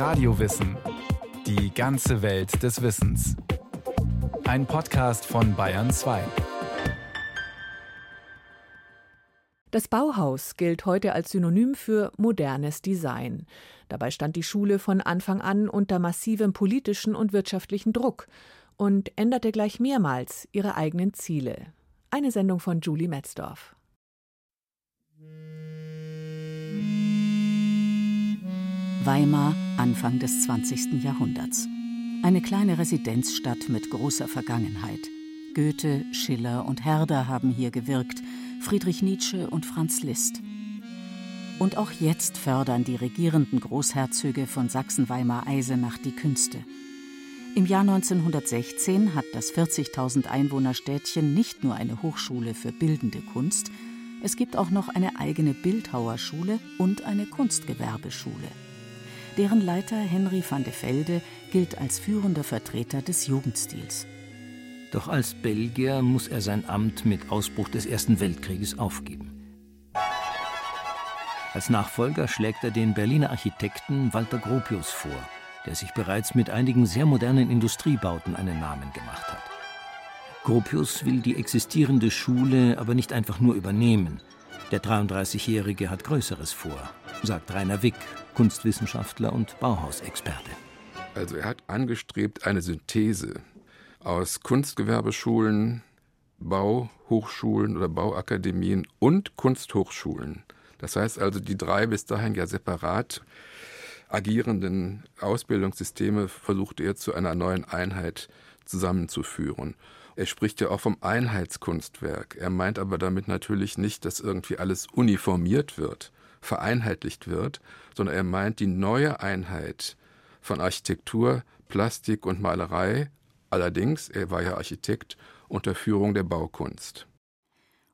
Radiowissen. Die ganze Welt des Wissens. Ein Podcast von Bayern 2. Das Bauhaus gilt heute als Synonym für modernes Design. Dabei stand die Schule von Anfang an unter massivem politischen und wirtschaftlichen Druck und änderte gleich mehrmals ihre eigenen Ziele. Eine Sendung von Julie Metzdorf. Weimar, Anfang des 20. Jahrhunderts. Eine kleine Residenzstadt mit großer Vergangenheit. Goethe, Schiller und Herder haben hier gewirkt, Friedrich Nietzsche und Franz Liszt. Und auch jetzt fördern die regierenden Großherzöge von Sachsen-Weimar-Eisenach die Künste. Im Jahr 1916 hat das 40.000 Einwohnerstädtchen nicht nur eine Hochschule für bildende Kunst, es gibt auch noch eine eigene Bildhauerschule und eine Kunstgewerbeschule. Deren Leiter Henry van de Velde gilt als führender Vertreter des Jugendstils. Doch als Belgier muss er sein Amt mit Ausbruch des Ersten Weltkrieges aufgeben. Als Nachfolger schlägt er den Berliner Architekten Walter Gropius vor, der sich bereits mit einigen sehr modernen Industriebauten einen Namen gemacht hat. Gropius will die existierende Schule aber nicht einfach nur übernehmen. Der 33-Jährige hat Größeres vor, sagt Rainer Wick, Kunstwissenschaftler und Bauhausexperte. Also er hat angestrebt eine Synthese aus Kunstgewerbeschulen, Bauhochschulen oder Bauakademien und Kunsthochschulen. Das heißt also, die drei bis dahin ja separat agierenden Ausbildungssysteme versuchte er zu einer neuen Einheit zusammenzuführen. Er spricht ja auch vom Einheitskunstwerk. Er meint aber damit natürlich nicht, dass irgendwie alles uniformiert wird, vereinheitlicht wird, sondern er meint die neue Einheit von Architektur, Plastik und Malerei. Allerdings, er war ja Architekt unter Führung der Baukunst.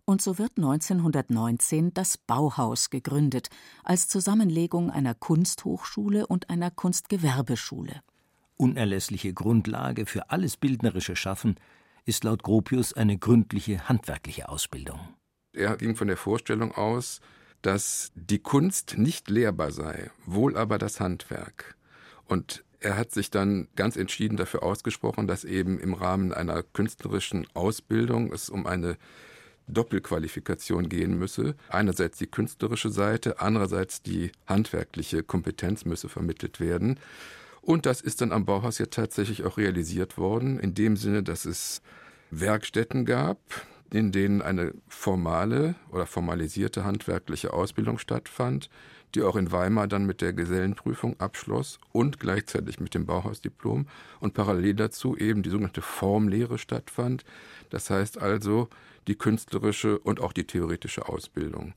Und so wird 1919 das Bauhaus gegründet, als Zusammenlegung einer Kunsthochschule und einer Kunstgewerbeschule. Unerlässliche Grundlage für alles bildnerische Schaffen ist laut Gropius eine gründliche handwerkliche Ausbildung. Er ging von der Vorstellung aus, dass die Kunst nicht lehrbar sei, wohl aber das Handwerk. Und er hat sich dann ganz entschieden dafür ausgesprochen, dass eben im Rahmen einer künstlerischen Ausbildung es um eine Doppelqualifikation gehen müsse. Einerseits die künstlerische Seite, andererseits die handwerkliche Kompetenz müsse vermittelt werden. Und das ist dann am Bauhaus ja tatsächlich auch realisiert worden, in dem Sinne, dass es Werkstätten gab, in denen eine formale oder formalisierte handwerkliche Ausbildung stattfand, die auch in Weimar dann mit der Gesellenprüfung abschloss und gleichzeitig mit dem Bauhausdiplom und parallel dazu eben die sogenannte Formlehre stattfand. Das heißt also die künstlerische und auch die theoretische Ausbildung.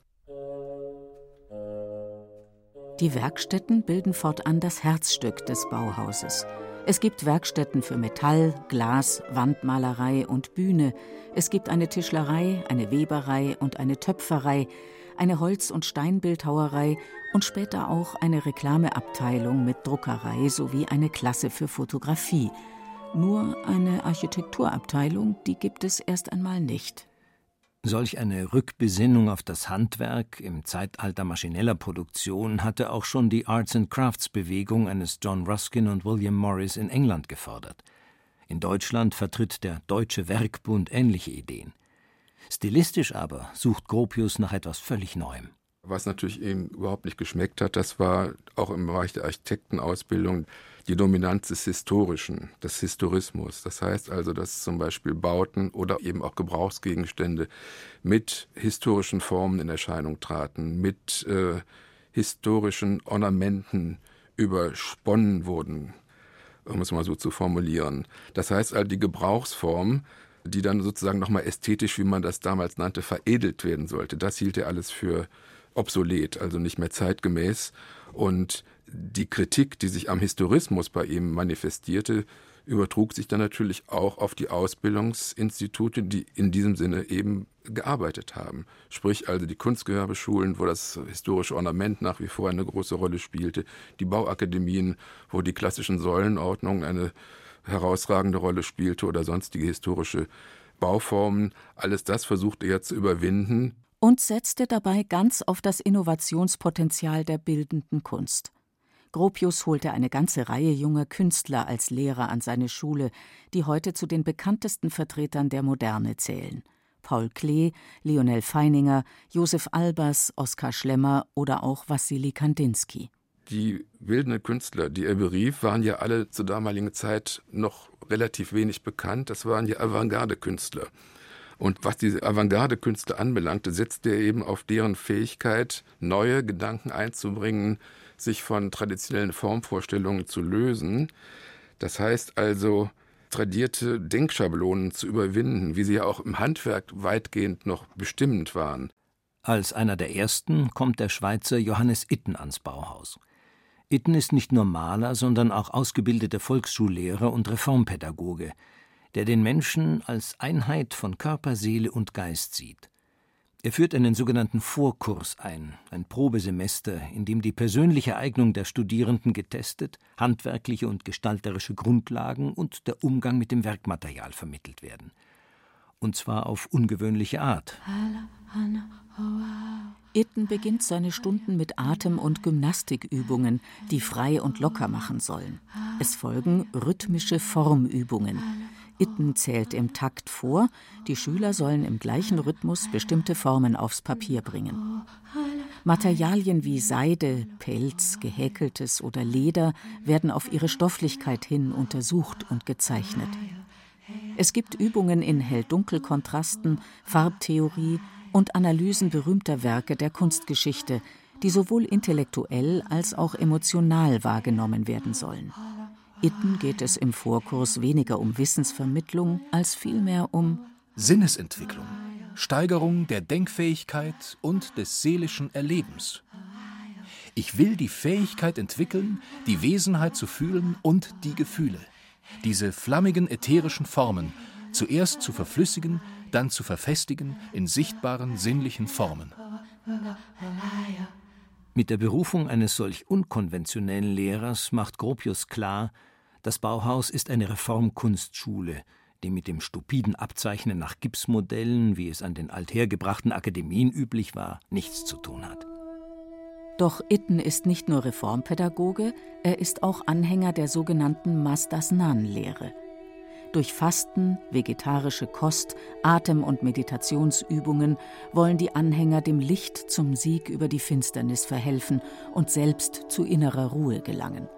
Die Werkstätten bilden fortan das Herzstück des Bauhauses. Es gibt Werkstätten für Metall, Glas, Wandmalerei und Bühne. Es gibt eine Tischlerei, eine Weberei und eine Töpferei, eine Holz- und Steinbildhauerei und später auch eine Reklameabteilung mit Druckerei sowie eine Klasse für Fotografie. Nur eine Architekturabteilung, die gibt es erst einmal nicht. Solch eine Rückbesinnung auf das Handwerk im Zeitalter maschineller Produktion hatte auch schon die Arts and Crafts Bewegung eines John Ruskin und William Morris in England gefordert. In Deutschland vertritt der Deutsche Werkbund ähnliche Ideen. Stilistisch aber sucht Gropius nach etwas völlig Neuem. Was natürlich ihm überhaupt nicht geschmeckt hat, das war auch im Bereich der Architektenausbildung die Dominanz des Historischen, des Historismus. Das heißt also, dass zum Beispiel Bauten oder eben auch Gebrauchsgegenstände mit historischen Formen in Erscheinung traten, mit äh, historischen Ornamenten übersponnen wurden, um es mal so zu formulieren. Das heißt also, die Gebrauchsform, die dann sozusagen nochmal ästhetisch, wie man das damals nannte, veredelt werden sollte, das hielt er alles für obsolet, also nicht mehr zeitgemäß. Und die Kritik, die sich am Historismus bei ihm manifestierte, übertrug sich dann natürlich auch auf die Ausbildungsinstitute, die in diesem Sinne eben gearbeitet haben. Sprich also die Kunstgewerbeschulen, wo das historische Ornament nach wie vor eine große Rolle spielte, die Bauakademien, wo die klassischen Säulenordnungen eine herausragende Rolle spielte oder sonstige historische Bauformen. Alles das versuchte er zu überwinden. Und setzte dabei ganz auf das Innovationspotenzial der bildenden Kunst. Gropius holte eine ganze Reihe junger Künstler als Lehrer an seine Schule, die heute zu den bekanntesten Vertretern der Moderne zählen. Paul Klee, Lionel Feininger, Josef Albers, Oskar Schlemmer oder auch Wassili Kandinsky. Die bildenden Künstler, die er berief, waren ja alle zur damaligen Zeit noch relativ wenig bekannt. Das waren ja Avantgarde-Künstler. Und was diese Avantgarde-Künstler anbelangte, setzte er eben auf deren Fähigkeit, neue Gedanken einzubringen, sich von traditionellen Formvorstellungen zu lösen. Das heißt also, tradierte Denkschablonen zu überwinden, wie sie ja auch im Handwerk weitgehend noch bestimmend waren. Als einer der ersten kommt der Schweizer Johannes Itten ans Bauhaus. Itten ist nicht nur Maler, sondern auch ausgebildeter Volksschullehrer und Reformpädagoge, der den Menschen als Einheit von Körper, Seele und Geist sieht. Er führt einen sogenannten Vorkurs ein, ein Probesemester, in dem die persönliche Eignung der Studierenden getestet, handwerkliche und gestalterische Grundlagen und der Umgang mit dem Werkmaterial vermittelt werden. Und zwar auf ungewöhnliche Art. Itten beginnt seine Stunden mit Atem- und Gymnastikübungen, die frei und locker machen sollen. Es folgen rhythmische Formübungen. Itten zählt im Takt vor, die Schüler sollen im gleichen Rhythmus bestimmte Formen aufs Papier bringen. Materialien wie Seide, Pelz, gehäkeltes oder Leder werden auf ihre Stofflichkeit hin untersucht und gezeichnet. Es gibt Übungen in Hell-Dunkel-Kontrasten, Farbtheorie und Analysen berühmter Werke der Kunstgeschichte, die sowohl intellektuell als auch emotional wahrgenommen werden sollen. Itten geht es im Vorkurs weniger um Wissensvermittlung als vielmehr um Sinnesentwicklung, Steigerung der Denkfähigkeit und des seelischen Erlebens. Ich will die Fähigkeit entwickeln, die Wesenheit zu fühlen und die Gefühle, diese flammigen ätherischen Formen, zuerst zu verflüssigen, dann zu verfestigen in sichtbaren sinnlichen Formen. Mit der Berufung eines solch unkonventionellen Lehrers macht Gropius klar, das Bauhaus ist eine Reformkunstschule, die mit dem stupiden Abzeichnen nach Gipsmodellen, wie es an den althergebrachten Akademien üblich war, nichts zu tun hat. Doch Itten ist nicht nur Reformpädagoge, er ist auch Anhänger der sogenannten Mastasnan-Lehre. Durch Fasten, vegetarische Kost, Atem- und Meditationsübungen wollen die Anhänger dem Licht zum Sieg über die Finsternis verhelfen und selbst zu innerer Ruhe gelangen.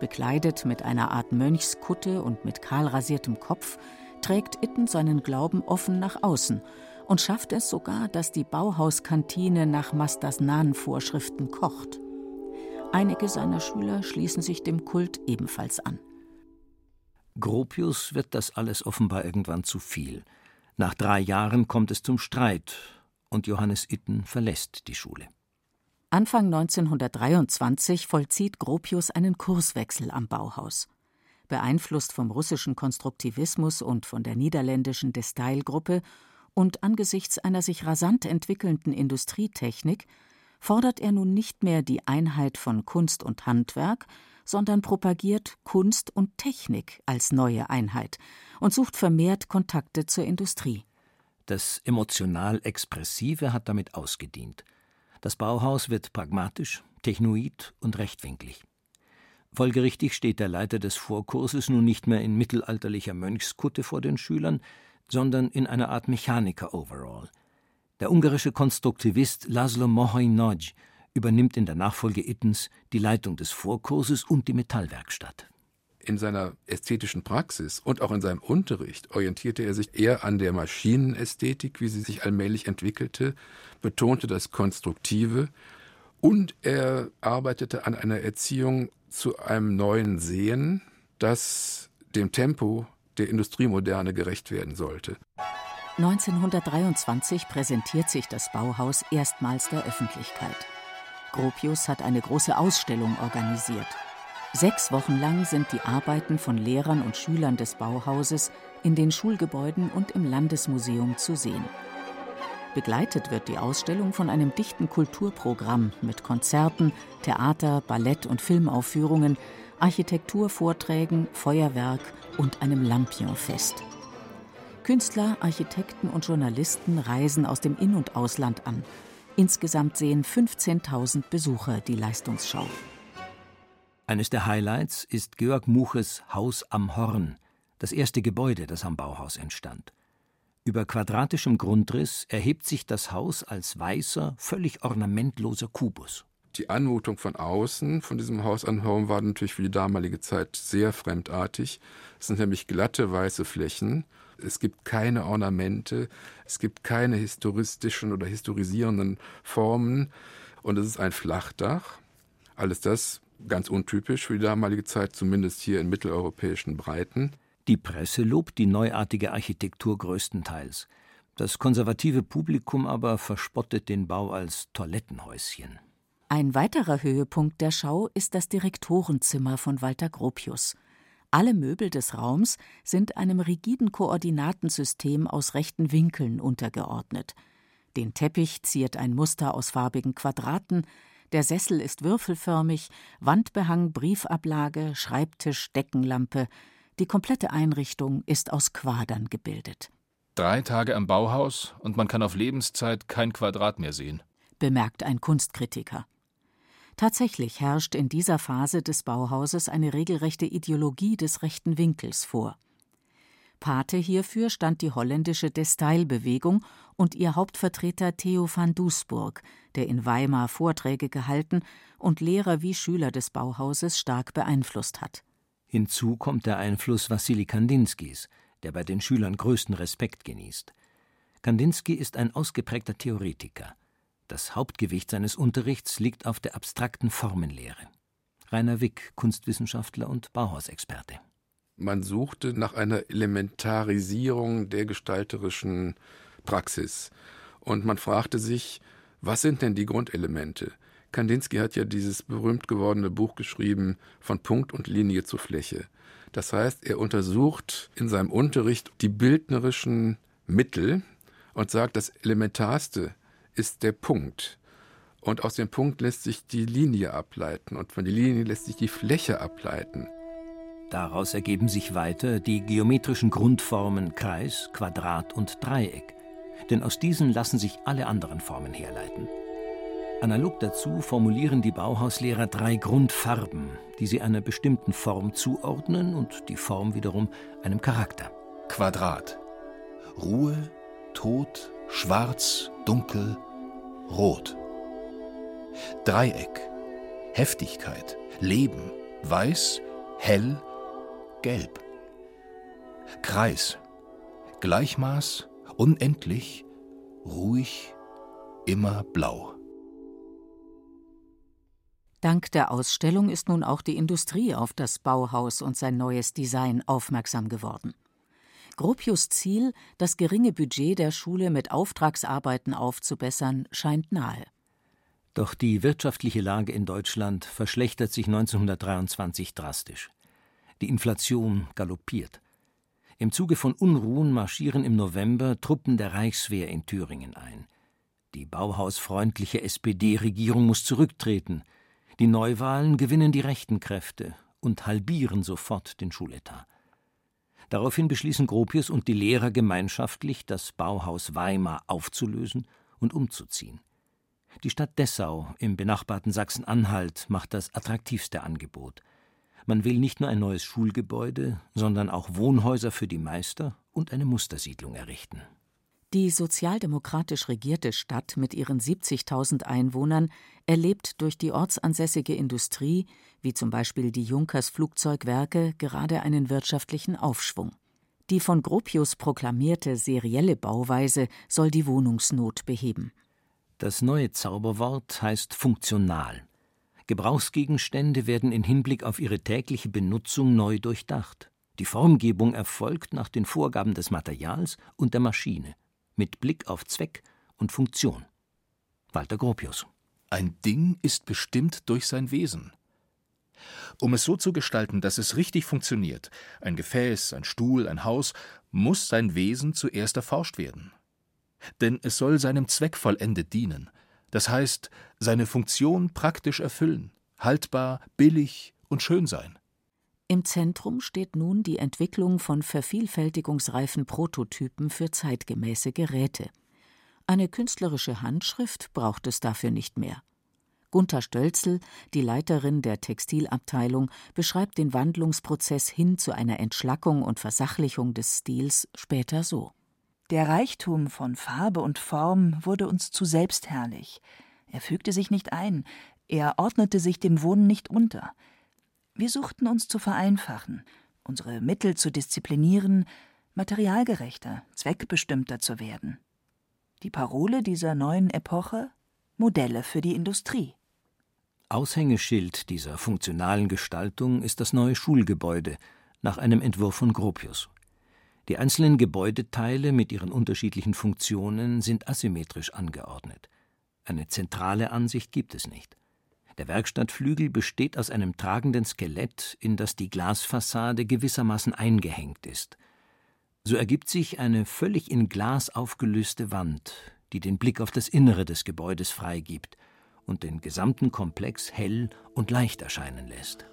Bekleidet mit einer Art Mönchskutte und mit kahlrasiertem Kopf, trägt Itten seinen Glauben offen nach außen und schafft es sogar, dass die Bauhauskantine nach Mastasnan-Vorschriften kocht. Einige seiner Schüler schließen sich dem Kult ebenfalls an. Gropius wird das alles offenbar irgendwann zu viel. Nach drei Jahren kommt es zum Streit und Johannes Itten verlässt die Schule. Anfang 1923 vollzieht Gropius einen Kurswechsel am Bauhaus. Beeinflusst vom russischen Konstruktivismus und von der niederländischen Destail-Gruppe und angesichts einer sich rasant entwickelnden Industrietechnik fordert er nun nicht mehr die Einheit von Kunst und Handwerk, sondern propagiert Kunst und Technik als neue Einheit und sucht vermehrt Kontakte zur Industrie. Das emotional Expressive hat damit ausgedient – das Bauhaus wird pragmatisch, technoid und rechtwinklig. Folgerichtig steht der Leiter des Vorkurses nun nicht mehr in mittelalterlicher Mönchskutte vor den Schülern, sondern in einer Art Mechaniker-Overall. Der ungarische Konstruktivist Laszlo Moholy Nagy übernimmt in der Nachfolge Ittens die Leitung des Vorkurses und die Metallwerkstatt in seiner ästhetischen Praxis und auch in seinem Unterricht orientierte er sich eher an der Maschinenästhetik, wie sie sich allmählich entwickelte, betonte das Konstruktive und er arbeitete an einer Erziehung zu einem neuen Sehen, das dem Tempo der Industriemoderne gerecht werden sollte. 1923 präsentiert sich das Bauhaus erstmals der Öffentlichkeit. Gropius hat eine große Ausstellung organisiert. Sechs Wochen lang sind die Arbeiten von Lehrern und Schülern des Bauhauses in den Schulgebäuden und im Landesmuseum zu sehen. Begleitet wird die Ausstellung von einem dichten Kulturprogramm mit Konzerten, Theater, Ballett und Filmaufführungen, Architekturvorträgen, Feuerwerk und einem Lampionfest. Künstler, Architekten und Journalisten reisen aus dem In- und Ausland an. Insgesamt sehen 15.000 Besucher die Leistungsschau. Eines der Highlights ist Georg Muches Haus am Horn, das erste Gebäude, das am Bauhaus entstand. Über quadratischem Grundriss erhebt sich das Haus als weißer, völlig ornamentloser Kubus. Die Anmutung von außen von diesem Haus an Horn war natürlich für die damalige Zeit sehr fremdartig. Es sind nämlich glatte weiße Flächen. Es gibt keine Ornamente, es gibt keine historistischen oder historisierenden Formen und es ist ein Flachdach. Alles das ganz untypisch für die damalige Zeit, zumindest hier in mitteleuropäischen Breiten. Die Presse lobt die neuartige Architektur größtenteils. Das konservative Publikum aber verspottet den Bau als Toilettenhäuschen. Ein weiterer Höhepunkt der Schau ist das Direktorenzimmer von Walter Gropius. Alle Möbel des Raums sind einem rigiden Koordinatensystem aus rechten Winkeln untergeordnet. Den Teppich ziert ein Muster aus farbigen Quadraten, der Sessel ist würfelförmig, Wandbehang, Briefablage, Schreibtisch, Deckenlampe. Die komplette Einrichtung ist aus Quadern gebildet. Drei Tage am Bauhaus und man kann auf Lebenszeit kein Quadrat mehr sehen, bemerkt ein Kunstkritiker. Tatsächlich herrscht in dieser Phase des Bauhauses eine regelrechte Ideologie des rechten Winkels vor. Pate hierfür stand die holländische Destyle-Bewegung und ihr Hauptvertreter Theo van Doesburg, der in Weimar Vorträge gehalten und Lehrer wie Schüler des Bauhauses stark beeinflusst hat. Hinzu kommt der Einfluss Wassili Kandinskis, der bei den Schülern größten Respekt genießt. Kandinsky ist ein ausgeprägter Theoretiker. Das Hauptgewicht seines Unterrichts liegt auf der abstrakten Formenlehre. Rainer Wick, Kunstwissenschaftler und Bauhausexperte. Man suchte nach einer Elementarisierung der gestalterischen Praxis. Und man fragte sich, was sind denn die Grundelemente? Kandinsky hat ja dieses berühmt gewordene Buch geschrieben, von Punkt und Linie zur Fläche. Das heißt, er untersucht in seinem Unterricht die bildnerischen Mittel und sagt, das Elementarste ist der Punkt. Und aus dem Punkt lässt sich die Linie ableiten und von der Linie lässt sich die Fläche ableiten. Daraus ergeben sich weiter die geometrischen Grundformen Kreis, Quadrat und Dreieck, denn aus diesen lassen sich alle anderen Formen herleiten. Analog dazu formulieren die Bauhauslehrer drei Grundfarben, die sie einer bestimmten Form zuordnen und die Form wiederum einem Charakter. Quadrat. Ruhe, Tod, Schwarz, Dunkel, Rot. Dreieck. Heftigkeit, Leben, Weiß, Hell, gelb. Kreis, Gleichmaß, unendlich, ruhig, immer blau. Dank der Ausstellung ist nun auch die Industrie auf das Bauhaus und sein neues Design aufmerksam geworden. Gropius Ziel, das geringe Budget der Schule mit Auftragsarbeiten aufzubessern, scheint nahe. Doch die wirtschaftliche Lage in Deutschland verschlechtert sich 1923 drastisch. Die Inflation galoppiert. Im Zuge von Unruhen marschieren im November Truppen der Reichswehr in Thüringen ein. Die bauhausfreundliche SPD-Regierung muss zurücktreten. Die Neuwahlen gewinnen die rechten Kräfte und halbieren sofort den Schuletat. Daraufhin beschließen Gropius und die Lehrer gemeinschaftlich, das Bauhaus Weimar aufzulösen und umzuziehen. Die Stadt Dessau im benachbarten Sachsen-Anhalt macht das attraktivste Angebot. Man will nicht nur ein neues Schulgebäude, sondern auch Wohnhäuser für die Meister und eine Mustersiedlung errichten. Die sozialdemokratisch regierte Stadt mit ihren 70.000 Einwohnern erlebt durch die ortsansässige Industrie, wie zum Beispiel die Junkers Flugzeugwerke, gerade einen wirtschaftlichen Aufschwung. Die von Gropius proklamierte serielle Bauweise soll die Wohnungsnot beheben. Das neue Zauberwort heißt funktional. Gebrauchsgegenstände werden in Hinblick auf ihre tägliche Benutzung neu durchdacht. Die Formgebung erfolgt nach den Vorgaben des Materials und der Maschine, mit Blick auf Zweck und Funktion. Walter Gropius. Ein Ding ist bestimmt durch sein Wesen. Um es so zu gestalten, dass es richtig funktioniert, ein Gefäß, ein Stuhl, ein Haus, muss sein Wesen zuerst erforscht werden. Denn es soll seinem Zweck vollendet dienen, das heißt, seine Funktion praktisch erfüllen, haltbar, billig und schön sein. Im Zentrum steht nun die Entwicklung von vervielfältigungsreifen Prototypen für zeitgemäße Geräte. Eine künstlerische Handschrift braucht es dafür nicht mehr. Gunther Stölzel, die Leiterin der Textilabteilung, beschreibt den Wandlungsprozess hin zu einer Entschlackung und Versachlichung des Stils später so. Der Reichtum von Farbe und Form wurde uns zu selbstherrlich. Er fügte sich nicht ein, er ordnete sich dem Wohnen nicht unter. Wir suchten uns zu vereinfachen, unsere Mittel zu disziplinieren, materialgerechter, zweckbestimmter zu werden. Die Parole dieser neuen Epoche Modelle für die Industrie. Aushängeschild dieser funktionalen Gestaltung ist das neue Schulgebäude nach einem Entwurf von Gropius. Die einzelnen Gebäudeteile mit ihren unterschiedlichen Funktionen sind asymmetrisch angeordnet. Eine zentrale Ansicht gibt es nicht. Der Werkstattflügel besteht aus einem tragenden Skelett, in das die Glasfassade gewissermaßen eingehängt ist. So ergibt sich eine völlig in Glas aufgelöste Wand, die den Blick auf das Innere des Gebäudes freigibt – und den gesamten Komplex hell und leicht erscheinen lässt.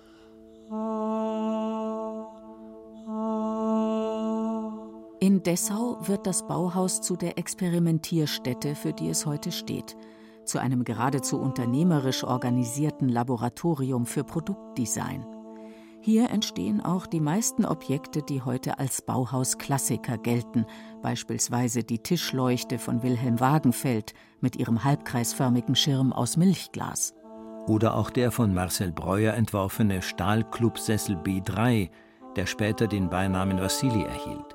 In Dessau wird das Bauhaus zu der Experimentierstätte, für die es heute steht, zu einem geradezu unternehmerisch organisierten Laboratorium für Produktdesign. Hier entstehen auch die meisten Objekte, die heute als Bauhausklassiker gelten, beispielsweise die Tischleuchte von Wilhelm Wagenfeld mit ihrem halbkreisförmigen Schirm aus Milchglas. Oder auch der von Marcel Breuer entworfene Stahlclubsessel B3, der später den Beinamen Vassili erhielt.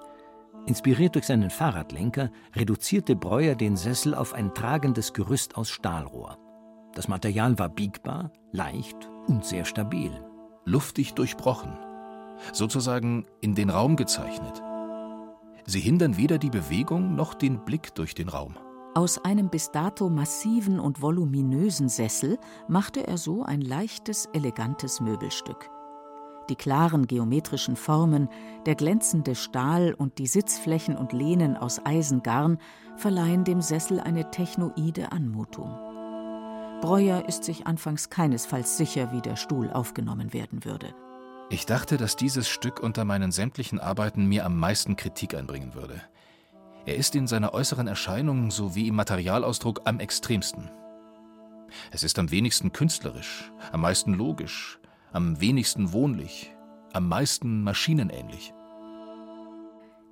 Inspiriert durch seinen Fahrradlenker reduzierte Breuer den Sessel auf ein tragendes Gerüst aus Stahlrohr. Das Material war biegbar, leicht und sehr stabil luftig durchbrochen, sozusagen in den Raum gezeichnet. Sie hindern weder die Bewegung noch den Blick durch den Raum. Aus einem bis dato massiven und voluminösen Sessel machte er so ein leichtes, elegantes Möbelstück. Die klaren geometrischen Formen, der glänzende Stahl und die Sitzflächen und Lehnen aus Eisengarn verleihen dem Sessel eine technoide Anmutung. Breuer ist sich anfangs keinesfalls sicher, wie der Stuhl aufgenommen werden würde. Ich dachte, dass dieses Stück unter meinen sämtlichen Arbeiten mir am meisten Kritik einbringen würde. Er ist in seiner äußeren Erscheinung sowie im Materialausdruck am extremsten. Es ist am wenigsten künstlerisch, am meisten logisch, am wenigsten wohnlich, am meisten maschinenähnlich.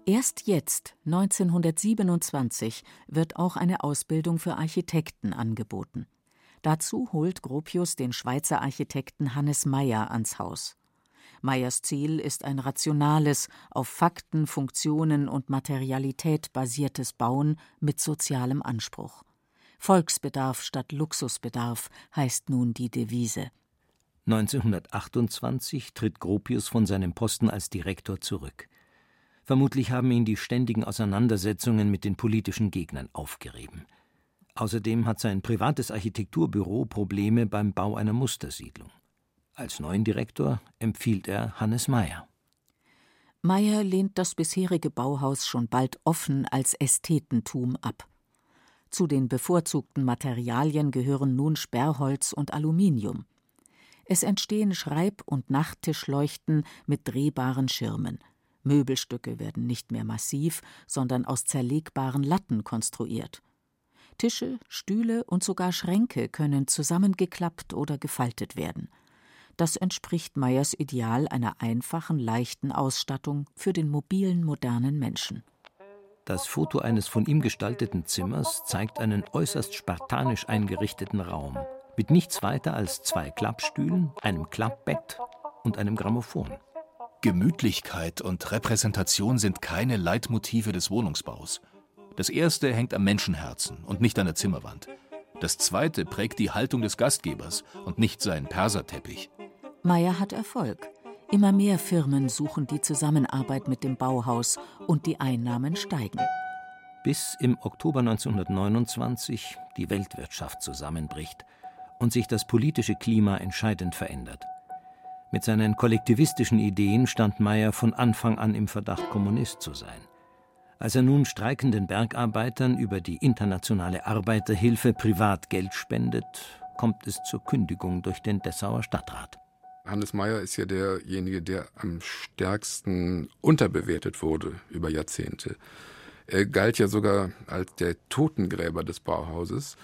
Erst jetzt, 1927, wird auch eine Ausbildung für Architekten angeboten. Dazu holt Gropius den Schweizer Architekten Hannes Meyer ans Haus. Meyers Ziel ist ein rationales, auf Fakten, Funktionen und Materialität basiertes Bauen mit sozialem Anspruch. Volksbedarf statt Luxusbedarf heißt nun die Devise. 1928 tritt Gropius von seinem Posten als Direktor zurück. Vermutlich haben ihn die ständigen Auseinandersetzungen mit den politischen Gegnern aufgerieben. Außerdem hat sein privates Architekturbüro Probleme beim Bau einer Mustersiedlung. Als neuen Direktor empfiehlt er Hannes Meyer. Meyer lehnt das bisherige Bauhaus schon bald offen als Ästhetentum ab. Zu den bevorzugten Materialien gehören nun Sperrholz und Aluminium. Es entstehen Schreib- und Nachttischleuchten mit drehbaren Schirmen. Möbelstücke werden nicht mehr massiv, sondern aus zerlegbaren Latten konstruiert. Tische, Stühle und sogar Schränke können zusammengeklappt oder gefaltet werden. Das entspricht Meyers Ideal einer einfachen, leichten Ausstattung für den mobilen, modernen Menschen. Das Foto eines von ihm gestalteten Zimmers zeigt einen äußerst spartanisch eingerichteten Raum mit nichts weiter als zwei Klappstühlen, einem Klappbett und einem Grammophon. Gemütlichkeit und Repräsentation sind keine Leitmotive des Wohnungsbaus. Das erste hängt am Menschenherzen und nicht an der Zimmerwand. Das zweite prägt die Haltung des Gastgebers und nicht sein Perserteppich. Meyer hat Erfolg. Immer mehr Firmen suchen die Zusammenarbeit mit dem Bauhaus und die Einnahmen steigen. Bis im Oktober 1929 die Weltwirtschaft zusammenbricht und sich das politische Klima entscheidend verändert. Mit seinen kollektivistischen Ideen stand Meyer von Anfang an im Verdacht, Kommunist zu sein. Als er nun streikenden Bergarbeitern über die internationale Arbeiterhilfe privat Geld spendet, kommt es zur Kündigung durch den Dessauer Stadtrat. Hannes Meyer ist ja derjenige, der am stärksten unterbewertet wurde über Jahrzehnte. Er galt ja sogar als der Totengräber des Bauhauses,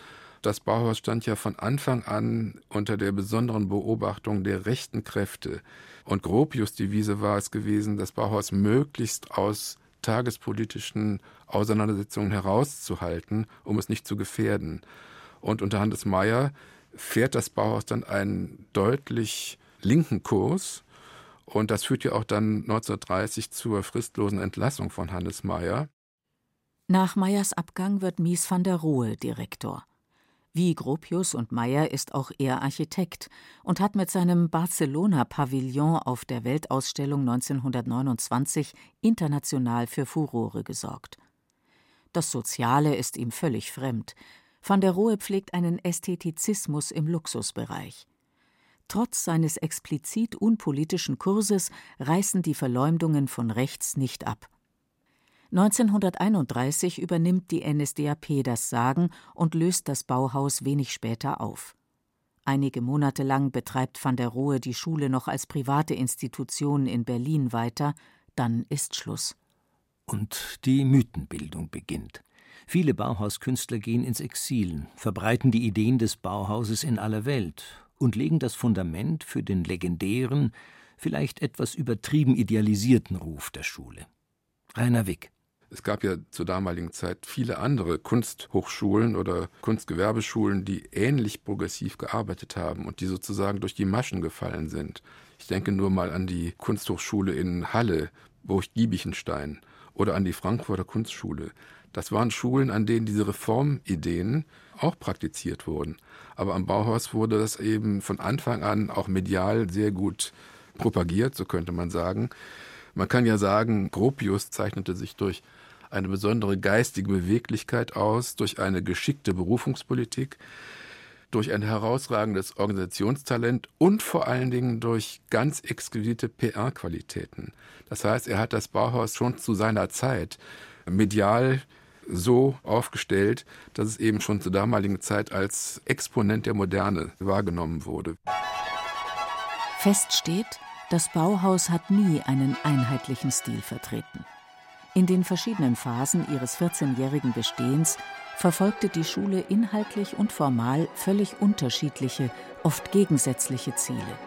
das Bauhaus stand ja von Anfang an unter der besonderen Beobachtung der rechten Kräfte. Und Gropius Devise war es gewesen, das Bauhaus möglichst aus tagespolitischen Auseinandersetzungen herauszuhalten, um es nicht zu gefährden. Und unter Hannes Meyer fährt das Bauhaus dann einen deutlich linken Kurs. Und das führt ja auch dann 1930 zur fristlosen Entlassung von Hannes Meyer. Nach Meyers Abgang wird Mies van der Rohe Direktor. Wie Gropius und Meyer ist auch er Architekt und hat mit seinem Barcelona-Pavillon auf der Weltausstellung 1929 international für Furore gesorgt. Das Soziale ist ihm völlig fremd. Van der Rohe pflegt einen Ästhetizismus im Luxusbereich. Trotz seines explizit unpolitischen Kurses reißen die Verleumdungen von rechts nicht ab. 1931 übernimmt die NSDAP das Sagen und löst das Bauhaus wenig später auf. Einige Monate lang betreibt van der Rohe die Schule noch als private Institution in Berlin weiter, dann ist Schluss. Und die Mythenbildung beginnt. Viele Bauhauskünstler gehen ins Exil, verbreiten die Ideen des Bauhauses in aller Welt und legen das Fundament für den legendären, vielleicht etwas übertrieben idealisierten Ruf der Schule. Rainer Wick es gab ja zur damaligen Zeit viele andere Kunsthochschulen oder Kunstgewerbeschulen, die ähnlich progressiv gearbeitet haben und die sozusagen durch die Maschen gefallen sind. Ich denke nur mal an die Kunsthochschule in Halle, Burg-Giebichenstein oder an die Frankfurter Kunstschule. Das waren Schulen, an denen diese Reformideen auch praktiziert wurden. Aber am Bauhaus wurde das eben von Anfang an auch medial sehr gut propagiert, so könnte man sagen. Man kann ja sagen, Gropius zeichnete sich durch eine besondere geistige Beweglichkeit aus, durch eine geschickte Berufungspolitik, durch ein herausragendes Organisationstalent und vor allen Dingen durch ganz exquisite PR-Qualitäten. Das heißt, er hat das Bauhaus schon zu seiner Zeit medial so aufgestellt, dass es eben schon zur damaligen Zeit als Exponent der Moderne wahrgenommen wurde. Fest steht, das Bauhaus hat nie einen einheitlichen Stil vertreten. In den verschiedenen Phasen ihres 14-jährigen Bestehens verfolgte die Schule inhaltlich und formal völlig unterschiedliche, oft gegensätzliche Ziele.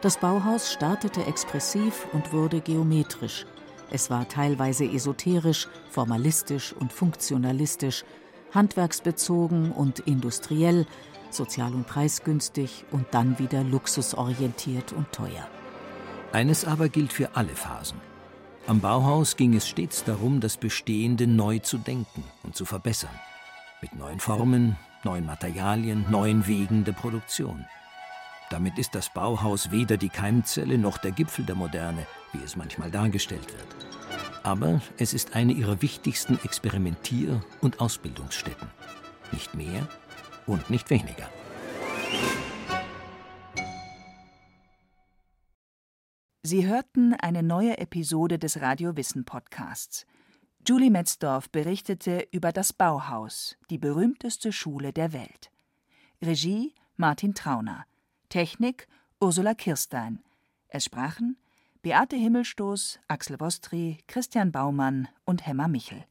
Das Bauhaus startete expressiv und wurde geometrisch. Es war teilweise esoterisch, formalistisch und funktionalistisch, handwerksbezogen und industriell, sozial und preisgünstig und dann wieder luxusorientiert und teuer. Eines aber gilt für alle Phasen. Am Bauhaus ging es stets darum, das Bestehende neu zu denken und zu verbessern. Mit neuen Formen, neuen Materialien, neuen Wegen der Produktion. Damit ist das Bauhaus weder die Keimzelle noch der Gipfel der Moderne, wie es manchmal dargestellt wird. Aber es ist eine ihrer wichtigsten Experimentier- und Ausbildungsstätten. Nicht mehr und nicht weniger. Sie hörten eine neue Episode des Radio Wissen Podcasts. Julie Metzdorf berichtete über das Bauhaus, die berühmteste Schule der Welt. Regie Martin Trauner. Technik Ursula Kirstein. Es sprachen Beate Himmelstoß, Axel Wostri, Christian Baumann und Hemmer Michel.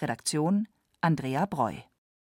Redaktion Andrea Breu